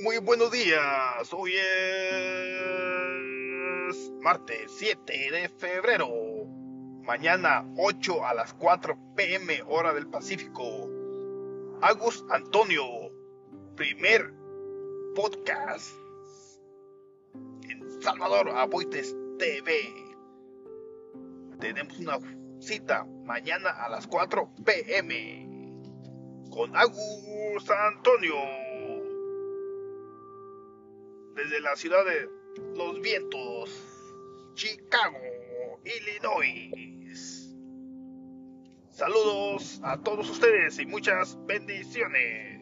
Muy buenos días. Hoy es martes 7 de febrero. Mañana 8 a las 4 pm hora del Pacífico. Agus Antonio, primer podcast en Salvador Aboites TV. Tenemos una cita mañana a las 4 pm con Agus Antonio desde la ciudad de Los Vientos, Chicago, Illinois. Saludos a todos ustedes y muchas bendiciones.